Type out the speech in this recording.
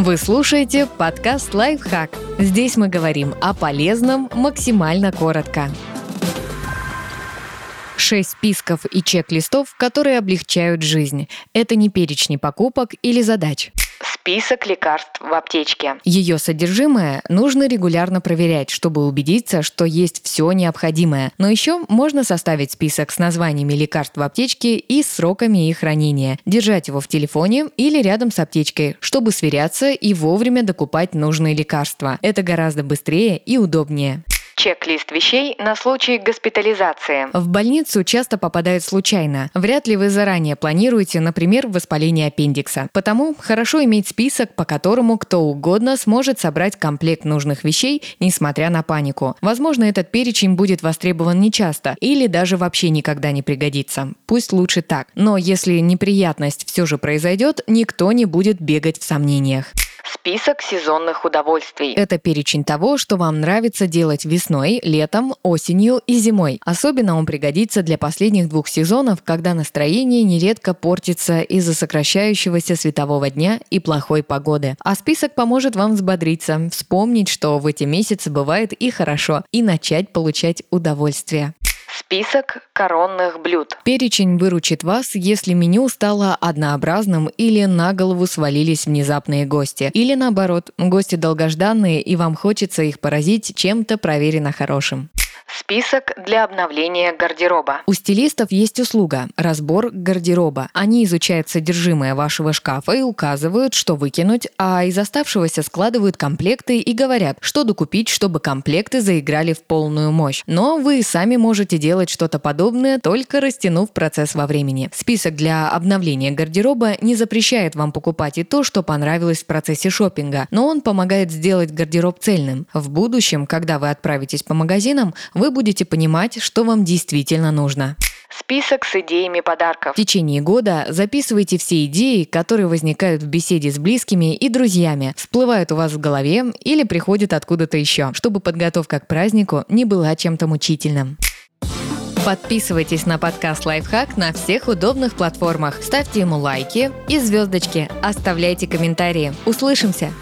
Вы слушаете подкаст «Лайфхак». Здесь мы говорим о полезном максимально коротко. Шесть списков и чек-листов, которые облегчают жизнь. Это не перечни покупок или задач. Список лекарств в аптечке. Ее содержимое нужно регулярно проверять, чтобы убедиться, что есть все необходимое. Но еще можно составить список с названиями лекарств в аптечке и сроками их хранения, держать его в телефоне или рядом с аптечкой, чтобы сверяться и вовремя докупать нужные лекарства. Это гораздо быстрее и удобнее. Чек-лист вещей на случай госпитализации. В больницу часто попадают случайно. Вряд ли вы заранее планируете, например, воспаление аппендикса. Потому хорошо иметь список, по которому кто угодно сможет собрать комплект нужных вещей, несмотря на панику. Возможно, этот перечень будет востребован нечасто или даже вообще никогда не пригодится. Пусть лучше так. Но если неприятность все же произойдет, никто не будет бегать в сомнениях. Список сезонных удовольствий. Это перечень того, что вам нравится делать весной, летом, осенью и зимой. Особенно он пригодится для последних двух сезонов, когда настроение нередко портится из-за сокращающегося светового дня и плохой погоды. А список поможет вам взбодриться, вспомнить, что в эти месяцы бывает и хорошо, и начать получать удовольствие. Список коронных блюд. Перечень выручит вас, если меню стало однообразным или на голову свалились внезапные гости. Или наоборот, гости долгожданные и вам хочется их поразить чем-то проверено хорошим. Список для обновления гардероба. У стилистов есть услуга – разбор гардероба. Они изучают содержимое вашего шкафа и указывают, что выкинуть, а из оставшегося складывают комплекты и говорят, что докупить, чтобы комплекты заиграли в полную мощь. Но вы сами можете делать что-то подобное, только растянув процесс во времени. Список для обновления гардероба не запрещает вам покупать и то, что понравилось в процессе шопинга, но он помогает сделать гардероб цельным. В будущем, когда вы отправитесь по магазинам, вы будете понимать, что вам действительно нужно. Список с идеями подарков. В течение года записывайте все идеи, которые возникают в беседе с близкими и друзьями, всплывают у вас в голове или приходят откуда-то еще, чтобы подготовка к празднику не была чем-то мучительным. Подписывайтесь на подкаст «Лайфхак» на всех удобных платформах. Ставьте ему лайки и звездочки. Оставляйте комментарии. Услышимся!